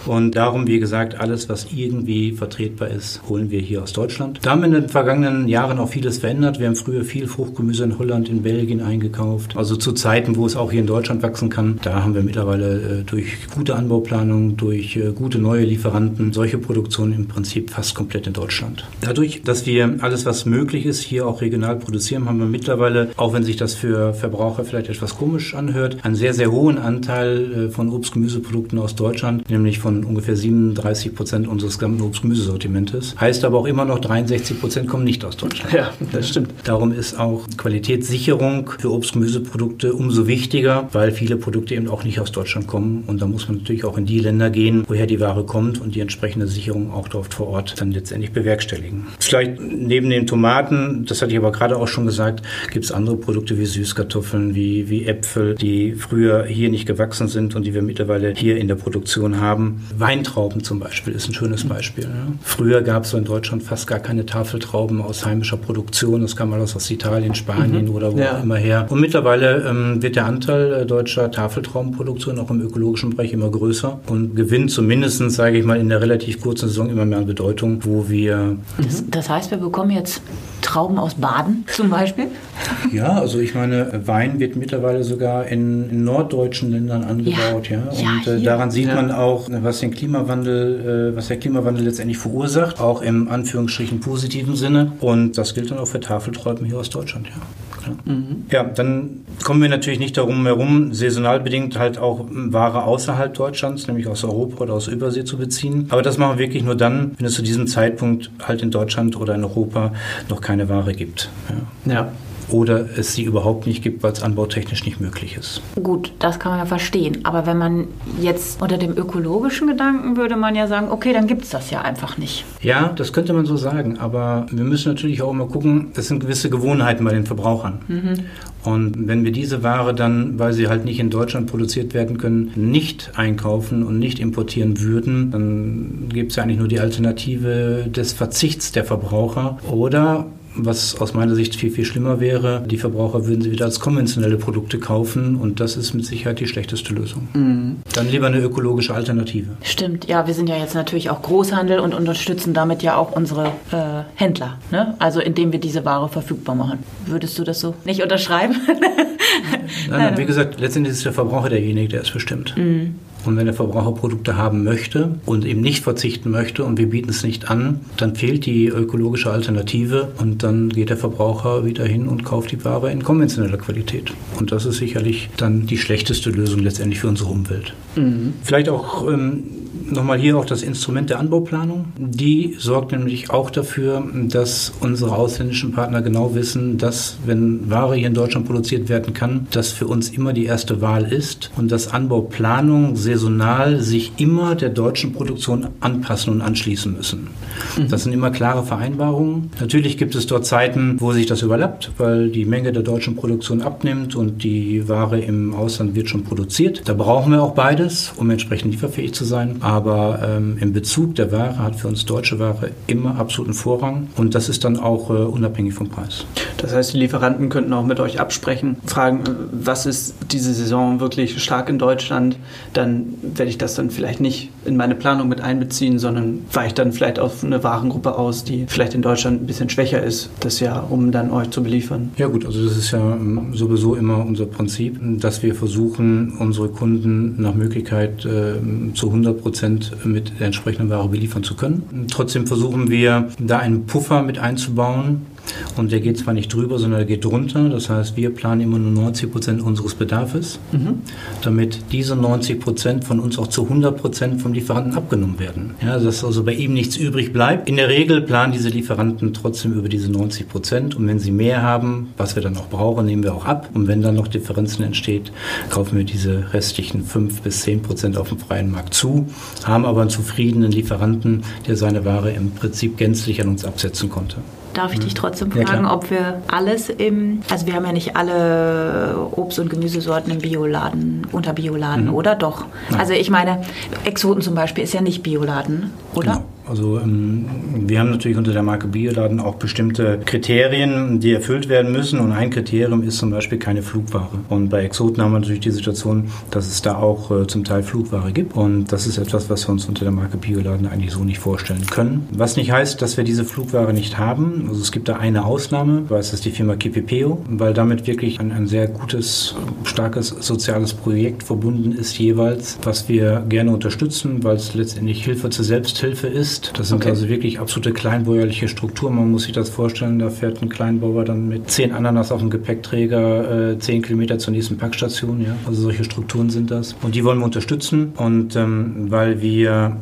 Und darum, wie gesagt, alles, was irgendwie vertretbar ist, holen wir hier aus Deutschland. Da haben wir in den vergangenen Jahren auch vieles verändert. Wir haben früher viel Fruchtgemüse in Holland, in Belgien eingekauft. Also zu Zeiten, wo es auch hier in Deutschland wachsen kann. Da haben wir mittlerweile äh, durch gute Anbauplanung, durch äh, gute neue Lieferanten solche Produktionen im Prinzip fast komplett in Deutschland. Dadurch, dass wir alles, was möglich ist, hier auch regional produzieren, haben wir mittlerweile, auch wenn sich das für Verbraucher vielleicht etwas komisch anhört, einen sehr, sehr hohen Anteil äh, von Obst-Gemüseprodukten aus Deutschland, nämlich von ungefähr 37 Prozent unseres gesamten Obst-Gemüsesortimentes. Heißt aber auch immer noch 63 Prozent kommen nicht aus Deutschland. Ja, das stimmt. Darum ist auch Qualitätssicherung für Obst-Gemüseprodukte umso wichtiger, weil viele Produkte eben auch nicht aus Deutschland kommen. Und da muss man natürlich auch in die Länder gehen, woher die Ware kommt und die entsprechende Sicherung auch dort vor Ort dann letztendlich bewerkstelligen. Vielleicht neben den Tomaten, das hatte ich aber gerade auch schon gesagt, gibt es andere Produkte wie Süßkartoffeln, wie, wie Äpfel, die früher hier nicht gewachsen sind und die wir mittlerweile hier in der Produktion haben. Weintrauben zum Beispiel ist ein schönes Beispiel. Ja. Früher gab es so in Deutschland fast gar keine Tafeltrauben aus heimischer Produktion. Das kam alles aus Italien, Spanien mhm. oder wo ja. auch immer her. Und mittlerweile ähm, wird der Anteil äh, deutscher Tafeltraubenproduktion auch im ökologischen Bereich immer größer und gewinnt zumindest, sage ich mal, in der relativ kurzen Saison immer mehr an Bedeutung, wo wir... Das, das heißt, wir bekommen jetzt Trauben aus Baden zum Beispiel? Ja, also ich meine, Wein wird mittlerweile sogar in, in norddeutschen Ländern angebaut, ja. ja? Und ja, äh, daran sieht ja. man auch, was den Klimawandel, äh, was der Klimawandel letztendlich verursacht, auch im Anführungsstrichen positiven Sinne. Und das gilt dann auch für Tafelträuben hier aus Deutschland, ja. Mhm. Ja, dann kommen wir natürlich nicht darum herum, saisonal bedingt halt auch Ware außerhalb Deutschlands, nämlich aus Europa oder aus Übersee zu beziehen. Aber das machen wir wirklich nur dann, wenn es zu diesem Zeitpunkt halt in Deutschland oder in Europa noch keine Ware gibt. ja. ja oder es sie überhaupt nicht gibt, weil es anbautechnisch nicht möglich ist. Gut, das kann man ja verstehen. Aber wenn man jetzt unter dem ökologischen Gedanken würde man ja sagen, okay, dann gibt es das ja einfach nicht. Ja, das könnte man so sagen. Aber wir müssen natürlich auch immer gucken, das sind gewisse Gewohnheiten bei den Verbrauchern. Mhm. Und wenn wir diese Ware dann, weil sie halt nicht in Deutschland produziert werden können, nicht einkaufen und nicht importieren würden, dann gibt es ja eigentlich nur die Alternative des Verzichts der Verbraucher. Oder was aus meiner Sicht viel, viel schlimmer wäre, die Verbraucher würden sie wieder als konventionelle Produkte kaufen und das ist mit Sicherheit die schlechteste Lösung. Mhm. Dann lieber eine ökologische Alternative. Stimmt, ja, wir sind ja jetzt natürlich auch Großhandel und unterstützen damit ja auch unsere äh, Händler, ne? also indem wir diese Ware verfügbar machen. Würdest du das so nicht unterschreiben? nein, nein, wie gesagt, letztendlich ist der Verbraucher derjenige, der es bestimmt. Mhm. Und wenn der Verbraucher Produkte haben möchte und eben nicht verzichten möchte und wir bieten es nicht an, dann fehlt die ökologische Alternative und dann geht der Verbraucher wieder hin und kauft die Ware in konventioneller Qualität. Und das ist sicherlich dann die schlechteste Lösung letztendlich für unsere Umwelt. Mhm. Vielleicht auch ähm, nochmal hier auch das Instrument der Anbauplanung. Die sorgt nämlich auch dafür, dass unsere ausländischen Partner genau wissen, dass wenn Ware hier in Deutschland produziert werden kann, das für uns immer die erste Wahl ist und dass Anbauplanung saisonal sich immer der deutschen Produktion anpassen und anschließen müssen. Mhm. Das sind immer klare Vereinbarungen. Natürlich gibt es dort Zeiten, wo sich das überlappt, weil die Menge der deutschen Produktion abnimmt und die Ware im Ausland wird schon produziert. Da brauchen wir auch beides, um entsprechend lieferfähig zu sein. Aber ähm, im Bezug der Ware hat für uns deutsche Ware immer absoluten Vorrang und das ist dann auch äh, unabhängig vom Preis. Das heißt, die Lieferanten könnten auch mit euch absprechen, fragen, was ist diese Saison wirklich stark in Deutschland, dann werde ich das dann vielleicht nicht in meine Planung mit einbeziehen, sondern weiche dann vielleicht auf eine Warengruppe aus, die vielleicht in Deutschland ein bisschen schwächer ist, das ja, um dann euch zu beliefern. Ja gut, also das ist ja ähm, sowieso immer unser Prinzip, dass wir versuchen, unsere Kunden nach Möglichkeit äh, zu 100 Prozent mit der entsprechenden Ware beliefern zu können. Trotzdem versuchen wir, da einen Puffer mit einzubauen, und der geht zwar nicht drüber, sondern der geht drunter. Das heißt, wir planen immer nur 90 Prozent unseres Bedarfs, mhm. damit diese 90 Prozent von uns auch zu 100 Prozent vom Lieferanten abgenommen werden. Ja, dass also bei ihm nichts übrig bleibt. In der Regel planen diese Lieferanten trotzdem über diese 90 Prozent. Und wenn sie mehr haben, was wir dann auch brauchen, nehmen wir auch ab. Und wenn dann noch Differenzen entsteht, kaufen wir diese restlichen 5 bis 10 Prozent auf dem freien Markt zu, haben aber einen zufriedenen Lieferanten, der seine Ware im Prinzip gänzlich an uns absetzen konnte. Darf ich dich mhm. trotzdem fragen, ja, ob wir alles im, also wir haben ja nicht alle Obst- und Gemüsesorten im Bioladen, unter Bioladen, mhm. oder doch? Nein. Also ich meine, Exoten zum Beispiel ist ja nicht Bioladen, oder? Also ähm, wir haben natürlich unter der Marke Bioladen auch bestimmte Kriterien, die erfüllt werden müssen. Und ein Kriterium ist zum Beispiel keine Flugware. Und bei Exoten haben wir natürlich die Situation, dass es da auch äh, zum Teil Flugware gibt. Und das ist etwas, was wir uns unter der Marke Bioladen eigentlich so nicht vorstellen können. Was nicht heißt, dass wir diese Flugware nicht haben. Also es gibt da eine Ausnahme, weil es ist die Firma Kipipeo, weil damit wirklich ein, ein sehr gutes, starkes soziales Projekt verbunden ist jeweils, was wir gerne unterstützen, weil es letztendlich Hilfe zur Selbsthilfe ist. Das sind okay. also wirklich absolute kleinbäuerliche Strukturen. Man muss sich das vorstellen, da fährt ein Kleinbauer dann mit zehn Ananas auf dem Gepäckträger äh, zehn Kilometer zur nächsten Packstation. Ja? Also solche Strukturen sind das. Und die wollen wir unterstützen. Und ähm, weil wir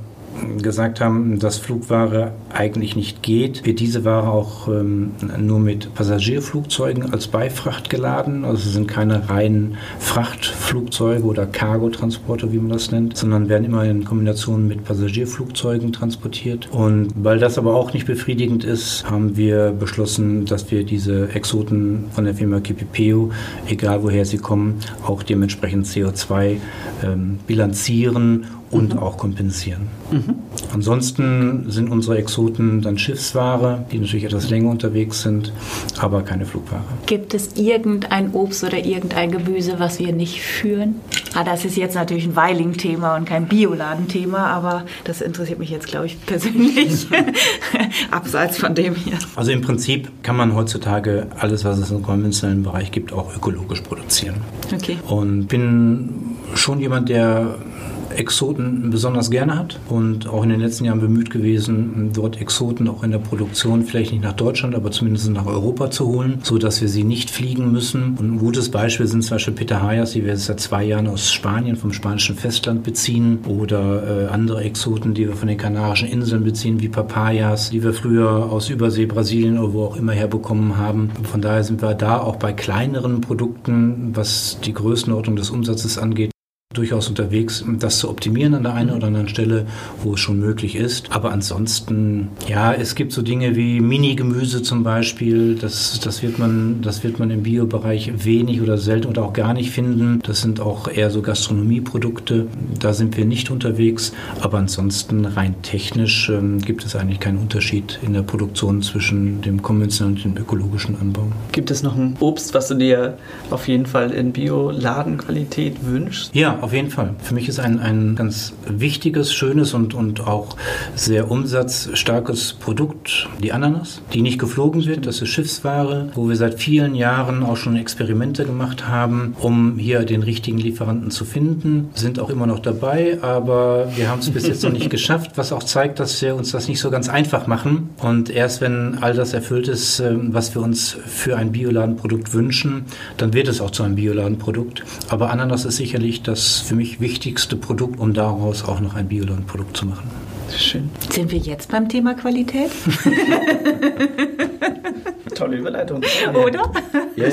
gesagt haben, dass Flugware eigentlich nicht geht, wird diese Ware auch ähm, nur mit Passagierflugzeugen als Beifracht geladen. Also es sind keine reinen Frachtflugzeuge oder Cargotransporter, wie man das nennt, sondern werden immer in Kombination mit Passagierflugzeugen transportiert. Und weil das aber auch nicht befriedigend ist, haben wir beschlossen, dass wir diese Exoten von der Firma Kipipeo, egal woher sie kommen, auch dementsprechend CO2 ähm, bilanzieren und mhm. auch kompensieren. Mhm. Ansonsten sind unsere Exoten dann Schiffsware, die natürlich etwas länger unterwegs sind, aber keine Flugware. Gibt es irgendein Obst oder irgendein Gemüse, was wir nicht führen? Ah, das ist jetzt natürlich ein Weiling-Thema und kein Bioladenthema, aber das interessiert mich jetzt, glaube ich, persönlich abseits von dem hier. Also im Prinzip kann man heutzutage alles, was es im konventionellen Bereich gibt, auch ökologisch produzieren. Okay. Und bin schon jemand, der Exoten besonders gerne hat und auch in den letzten Jahren bemüht gewesen, dort Exoten auch in der Produktion vielleicht nicht nach Deutschland, aber zumindest nach Europa zu holen, so dass wir sie nicht fliegen müssen. Und ein gutes Beispiel sind zum Beispiel Pitahayas, die wir seit zwei Jahren aus Spanien, vom spanischen Festland beziehen oder äh, andere Exoten, die wir von den Kanarischen Inseln beziehen, wie Papayas, die wir früher aus Übersee, Brasilien oder wo auch immer herbekommen haben. Von daher sind wir da auch bei kleineren Produkten, was die Größenordnung des Umsatzes angeht, durchaus unterwegs, das zu optimieren an der einen oder anderen Stelle, wo es schon möglich ist. Aber ansonsten, ja, es gibt so Dinge wie Mini-Gemüse zum Beispiel. Das, das, wird man, das wird man im Biobereich wenig oder selten oder auch gar nicht finden. Das sind auch eher so Gastronomieprodukte. Da sind wir nicht unterwegs. Aber ansonsten rein technisch ähm, gibt es eigentlich keinen Unterschied in der Produktion zwischen dem konventionellen und dem ökologischen Anbau. Gibt es noch ein Obst, was du dir auf jeden Fall in Bio-Ladenqualität wünschst? Ja, auf jeden Fall. Für mich ist ein, ein ganz wichtiges, schönes und, und auch sehr umsatzstarkes Produkt die Ananas, die nicht geflogen wird. Das ist Schiffsware, wo wir seit vielen Jahren auch schon Experimente gemacht haben, um hier den richtigen Lieferanten zu finden. Sind auch immer noch dabei, aber wir haben es bis jetzt noch nicht geschafft, was auch zeigt, dass wir uns das nicht so ganz einfach machen. Und erst wenn all das erfüllt ist, ähm, was wir uns für ein Bioladenprodukt wünschen, dann wird es auch zu einem Bioladenprodukt. Aber Ananas ist sicherlich das für mich wichtigste Produkt, um daraus auch noch ein Biolandprodukt zu machen. Schön. Sind wir jetzt beim Thema Qualität? Tolle Überleitung. Oder? Ja,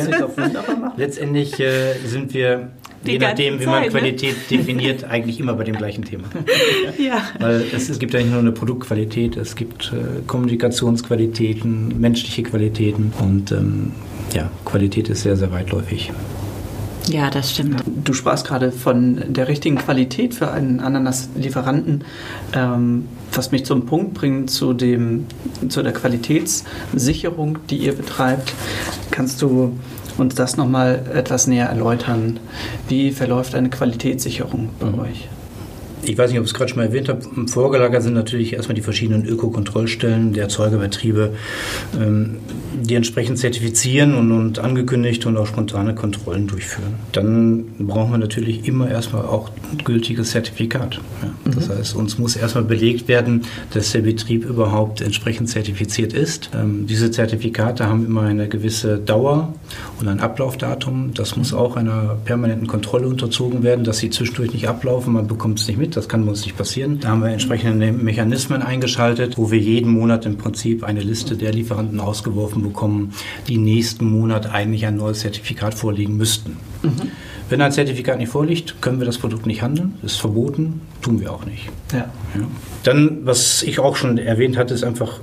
Letztendlich äh, sind wir die je nachdem, wie man ne? Qualität ne? definiert, eigentlich immer bei dem gleichen Thema. ja. Weil es, es, gibt ja nicht nur eine Produktqualität, es gibt äh, Kommunikationsqualitäten, menschliche Qualitäten und ähm, ja, Qualität ist sehr, sehr weitläufig. Ja, das stimmt. Du sprachst gerade von der richtigen Qualität für einen Ananas-Lieferanten, ähm, was mich zum Punkt bringt zu, dem, zu der Qualitätssicherung, die ihr betreibt. Kannst du uns das nochmal etwas näher erläutern? Wie verläuft eine Qualitätssicherung bei mhm. euch? Ich weiß nicht, ob ich es gerade schon mal erwähnt habe, vorgelagert sind natürlich erstmal die verschiedenen Ökokontrollstellen der Erzeugerbetriebe, ähm, die entsprechend zertifizieren und, und angekündigt und auch spontane Kontrollen durchführen. Dann brauchen wir natürlich immer erstmal auch ein gültiges Zertifikat. Ja. Das mhm. heißt, uns muss erstmal belegt werden, dass der Betrieb überhaupt entsprechend zertifiziert ist. Ähm, diese Zertifikate haben immer eine gewisse Dauer und ein Ablaufdatum. Das muss auch einer permanenten Kontrolle unterzogen werden, dass sie zwischendurch nicht ablaufen. Man bekommt es nicht mit das kann uns nicht passieren. Da haben wir entsprechende Mechanismen eingeschaltet, wo wir jeden Monat im Prinzip eine Liste der Lieferanten ausgeworfen bekommen, die nächsten Monat eigentlich ein neues Zertifikat vorlegen müssten. Mhm. Wenn ein Zertifikat nicht vorliegt, können wir das Produkt nicht handeln. Das ist verboten, tun wir auch nicht. Ja. ja. Dann, was ich auch schon erwähnt hatte, ist einfach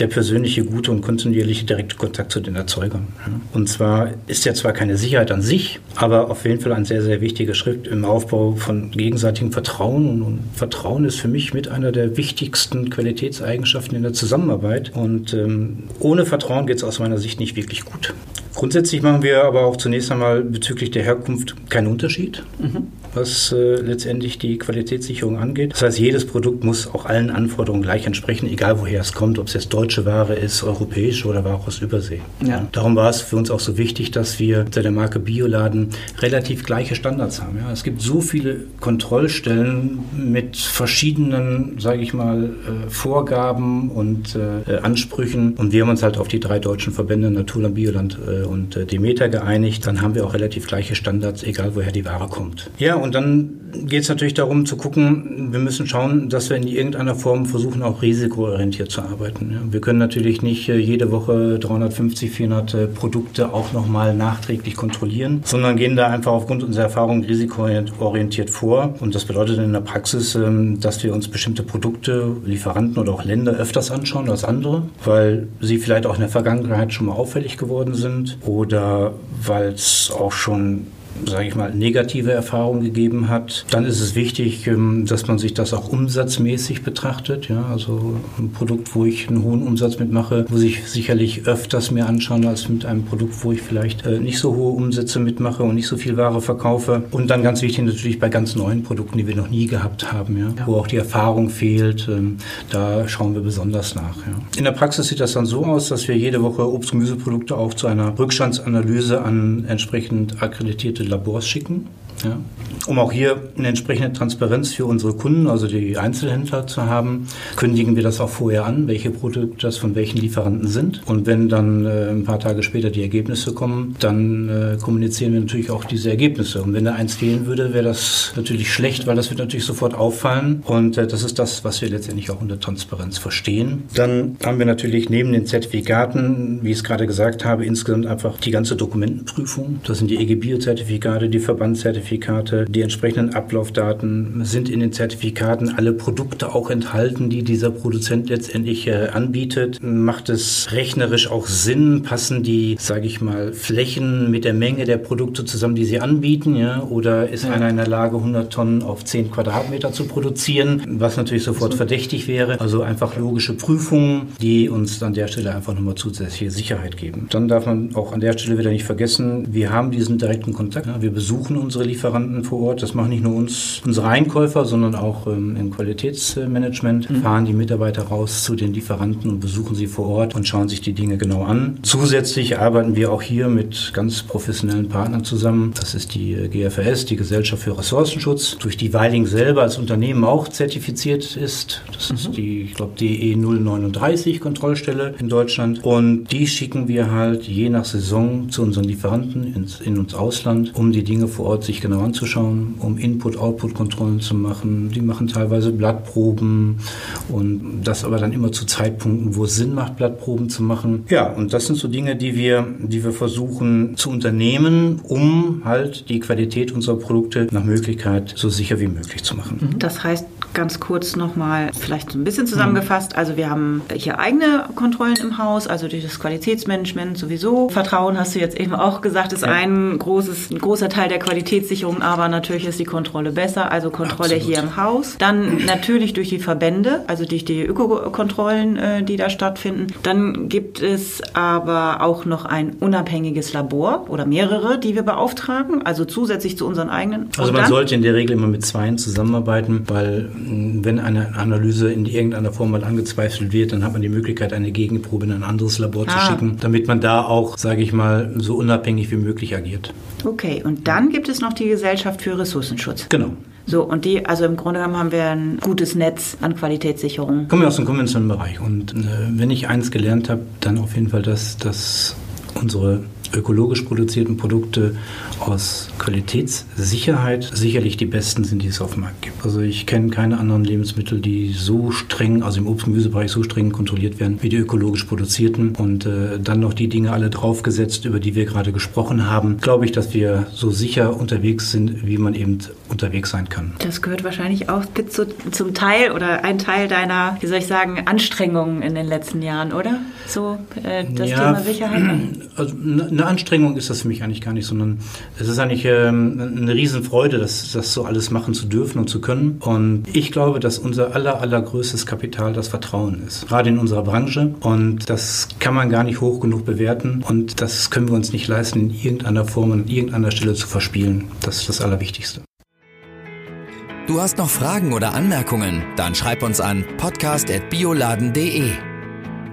der persönliche, gute und kontinuierliche direkte Kontakt zu den Erzeugern. Und zwar ist ja zwar keine Sicherheit an sich, aber auf jeden Fall ein sehr, sehr wichtiger Schritt im Aufbau von gegenseitigem Vertrauen. Und Vertrauen ist für mich mit einer der wichtigsten Qualitätseigenschaften in der Zusammenarbeit. Und ähm, ohne Vertrauen geht es aus meiner Sicht nicht wirklich gut. Grundsätzlich machen wir aber auch zunächst einmal bezüglich der Herkunft keinen Unterschied. Mhm was äh, letztendlich die Qualitätssicherung angeht. Das heißt, jedes Produkt muss auch allen Anforderungen gleich entsprechen, egal woher es kommt, ob es jetzt deutsche Ware ist, europäische oder Ware aus Übersee. Ja. Darum war es für uns auch so wichtig, dass wir unter der Marke Bioladen relativ gleiche Standards haben. Ja. Es gibt so viele Kontrollstellen mit verschiedenen, sage ich mal, äh, Vorgaben und äh, Ansprüchen und wir haben uns halt auf die drei deutschen Verbände Naturland, Bioland äh, und äh, Demeter geeinigt. Dann haben wir auch relativ gleiche Standards, egal woher die Ware kommt. Ja, und dann geht es natürlich darum zu gucken, wir müssen schauen, dass wir in irgendeiner Form versuchen, auch risikoorientiert zu arbeiten. Ja. Wir können natürlich nicht äh, jede Woche 350, 400 äh, Produkte auch nochmal nachträglich kontrollieren, sondern gehen da einfach aufgrund unserer Erfahrung risikoorientiert vor. Und das bedeutet in der Praxis, ähm, dass wir uns bestimmte Produkte, Lieferanten oder auch Länder öfters anschauen als andere, weil sie vielleicht auch in der Vergangenheit schon mal auffällig geworden sind oder weil es auch schon sage ich mal, negative Erfahrungen gegeben hat, dann ist es wichtig, ähm, dass man sich das auch umsatzmäßig betrachtet. Ja, also ein Produkt, wo ich einen hohen Umsatz mitmache, muss ich sicherlich öfters mehr anschauen als mit einem Produkt, wo ich vielleicht äh, nicht so hohe Umsätze mitmache und nicht so viel Ware verkaufe. Und dann ganz wichtig natürlich bei ganz neuen Produkten, die wir noch nie gehabt haben, ja, ja. wo auch die Erfahrung fehlt, ähm, da schauen wir besonders nach. Ja. In der Praxis sieht das dann so aus, dass wir jede Woche Obst- und Gemüseprodukte auch zu einer Rückstandsanalyse an entsprechend akkreditierte Labors schicken ja. Um auch hier eine entsprechende Transparenz für unsere Kunden, also die Einzelhändler zu haben, kündigen wir das auch vorher an, welche Produkte das von welchen Lieferanten sind. Und wenn dann äh, ein paar Tage später die Ergebnisse kommen, dann äh, kommunizieren wir natürlich auch diese Ergebnisse. Und wenn da eins fehlen würde, wäre das natürlich schlecht, weil das wird natürlich sofort auffallen. Und äh, das ist das, was wir letztendlich auch unter Transparenz verstehen. Dann haben wir natürlich neben den Zertifikaten, wie ich es gerade gesagt habe, insgesamt einfach die ganze Dokumentenprüfung. Das sind die EG-Bio-Zertifikate, die Verbandszertifikate, Zertifikate. Die entsprechenden Ablaufdaten sind in den Zertifikaten alle Produkte auch enthalten, die dieser Produzent letztendlich äh, anbietet. Macht es rechnerisch auch Sinn? Passen die, sage ich mal, Flächen mit der Menge der Produkte zusammen, die sie anbieten? Ja? Oder ist ja. einer in der Lage, 100 Tonnen auf 10 Quadratmeter zu produzieren? Was natürlich sofort verdächtig wäre. Also einfach logische Prüfungen, die uns an der Stelle einfach nochmal zusätzliche Sicherheit geben. Dann darf man auch an der Stelle wieder nicht vergessen, wir haben diesen direkten Kontakt. Ja? Wir besuchen unsere Lieferanten vor Ort. Das machen nicht nur uns, unsere Einkäufer, sondern auch ähm, im Qualitätsmanagement. Mhm. Fahren die Mitarbeiter raus zu den Lieferanten und besuchen sie vor Ort und schauen sich die Dinge genau an. Zusätzlich arbeiten wir auch hier mit ganz professionellen Partnern zusammen. Das ist die äh, GFRS, die Gesellschaft für Ressourcenschutz, durch die Weiling selber als Unternehmen auch zertifiziert ist. Das mhm. ist die, ich glaube, DE 039 Kontrollstelle in Deutschland. Und die schicken wir halt je nach Saison zu unseren Lieferanten ins in uns Ausland, um die Dinge vor Ort sich genau anzuschauen, um Input-Output-Kontrollen zu machen. Die machen teilweise Blattproben und das aber dann immer zu Zeitpunkten, wo es Sinn macht, Blattproben zu machen. Ja, und das sind so Dinge, die wir, die wir versuchen zu unternehmen, um halt die Qualität unserer Produkte nach Möglichkeit so sicher wie möglich zu machen. Das heißt, ganz kurz nochmal vielleicht so ein bisschen zusammengefasst. Also wir haben hier eigene Kontrollen im Haus, also das Qualitätsmanagement sowieso. Vertrauen hast du jetzt eben auch gesagt, ist ein großes, ein großer Teil der Qualitätssicherung, aber natürlich ist die Kontrolle besser, also Kontrolle Absolut. hier im Haus. Dann natürlich durch die Verbände, also durch die Ökokontrollen, äh, die da stattfinden. Dann gibt es aber auch noch ein unabhängiges Labor oder mehrere, die wir beauftragen, also zusätzlich zu unseren eigenen. Also man sollte in der Regel immer mit zweien zusammenarbeiten, weil wenn eine Analyse in irgendeiner Form mal angezweifelt wird, dann hat man die Möglichkeit, eine Gegenprobe in ein anderes Labor ah. zu schicken, damit man da auch, sage ich mal, so unabhängig wie möglich agiert. Okay, und dann gibt es noch die Gesellschaft für Ressourcenschutz. Genau. So, und die, also im Grunde genommen haben wir ein gutes Netz an Qualitätssicherung. Kommen wir aus dem konventionellen Bereich. Und äh, wenn ich eins gelernt habe, dann auf jeden Fall, dass, dass unsere ökologisch produzierten Produkte aus Qualitätssicherheit sicherlich die besten sind, die es auf dem Markt gibt. Also ich kenne keine anderen Lebensmittel, die so streng, also im Obst- und Gemüsebereich so streng kontrolliert werden wie die ökologisch produzierten. Und äh, dann noch die Dinge alle draufgesetzt, über die wir gerade gesprochen haben, glaube ich, dass wir so sicher unterwegs sind, wie man eben unterwegs sein kann. Das gehört wahrscheinlich auch zu, zum Teil oder ein Teil deiner, wie soll ich sagen, Anstrengungen in den letzten Jahren, oder? So äh, das ja, Thema Sicherheit. Also eine Anstrengung ist das für mich eigentlich gar nicht, sondern es ist eigentlich ähm, eine Riesenfreude, das, das so alles machen zu dürfen und zu können. Und ich glaube, dass unser aller, allergrößtes Kapital das Vertrauen ist. Gerade in unserer Branche. Und das kann man gar nicht hoch genug bewerten. Und das können wir uns nicht leisten, in irgendeiner Form und an irgendeiner Stelle zu verspielen. Das ist das Allerwichtigste. Du hast noch Fragen oder Anmerkungen? Dann schreib uns an podcast.bioladen.de.